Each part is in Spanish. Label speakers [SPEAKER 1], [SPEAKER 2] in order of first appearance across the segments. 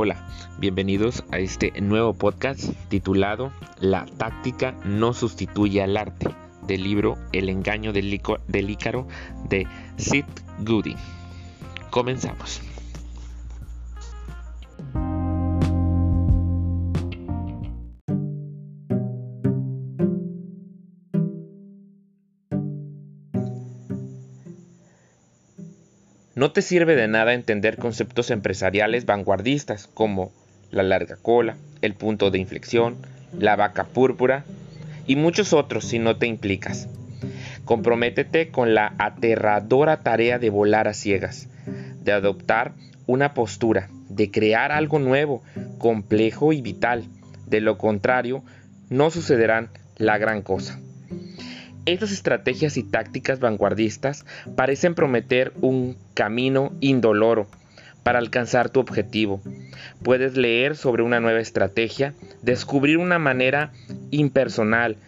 [SPEAKER 1] Hola, bienvenidos a este nuevo podcast titulado La táctica no sustituye al arte del libro El engaño del, Ícaro de Sid Goody. Comenzamos. No te sirve de nada entender conceptos empresariales vanguardistas como la larga cola, el punto de inflexión, la vaca púrpura y muchos otros si no te implicas. Comprométete con la aterradora tarea de volar a ciegas, de adoptar una postura, de crear algo nuevo, complejo y vital. De lo contrario, no sucederán la gran cosa. Estas estrategias y tácticas vanguardistas parecen prometer un camino indoloro para alcanzar tu objetivo. Puedes leer sobre una nueva estrategia, descubrir una manera impersonal,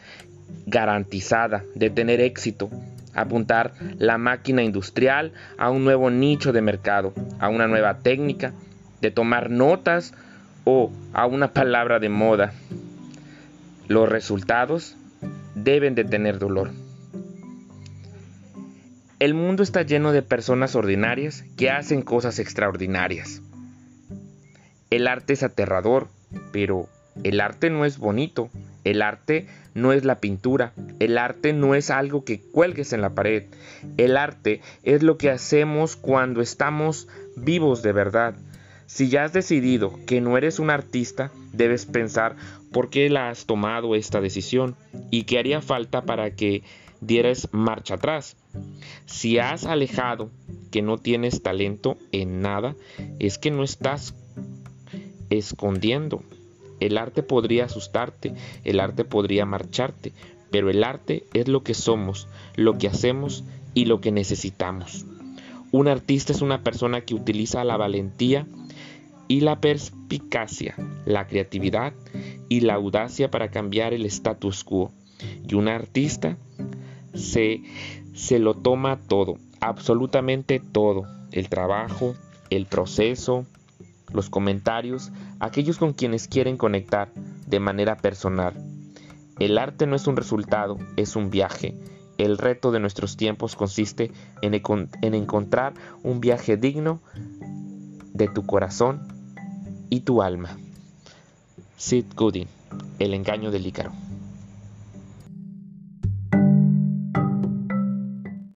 [SPEAKER 1] garantizada de tener éxito, apuntar la máquina industrial a un nuevo nicho de mercado, a una nueva técnica, de tomar notas o a una palabra de moda. Los resultados deben de tener dolor. El mundo está lleno de personas ordinarias que hacen cosas extraordinarias. El arte es aterrador, pero el arte no es bonito, el arte no es la pintura, el arte no es algo que cuelgues en la pared, el arte es lo que hacemos cuando estamos vivos de verdad. Si ya has decidido que no eres un artista, debes pensar por qué la has tomado esta decisión y qué haría falta para que dieras marcha atrás. Si has alejado que no tienes talento en nada, es que no estás escondiendo. El arte podría asustarte, el arte podría marcharte, pero el arte es lo que somos, lo que hacemos y lo que necesitamos. Un artista es una persona que utiliza la valentía y la perspicacia, la creatividad y la audacia para cambiar el status quo. Y un artista se, se lo toma todo, absolutamente todo, el trabajo, el proceso, los comentarios, aquellos con quienes quieren conectar de manera personal. El arte no es un resultado, es un viaje. El reto de nuestros tiempos consiste en, en encontrar un viaje digno de tu corazón y tu alma. Sid Gooding, El engaño del Ícaro.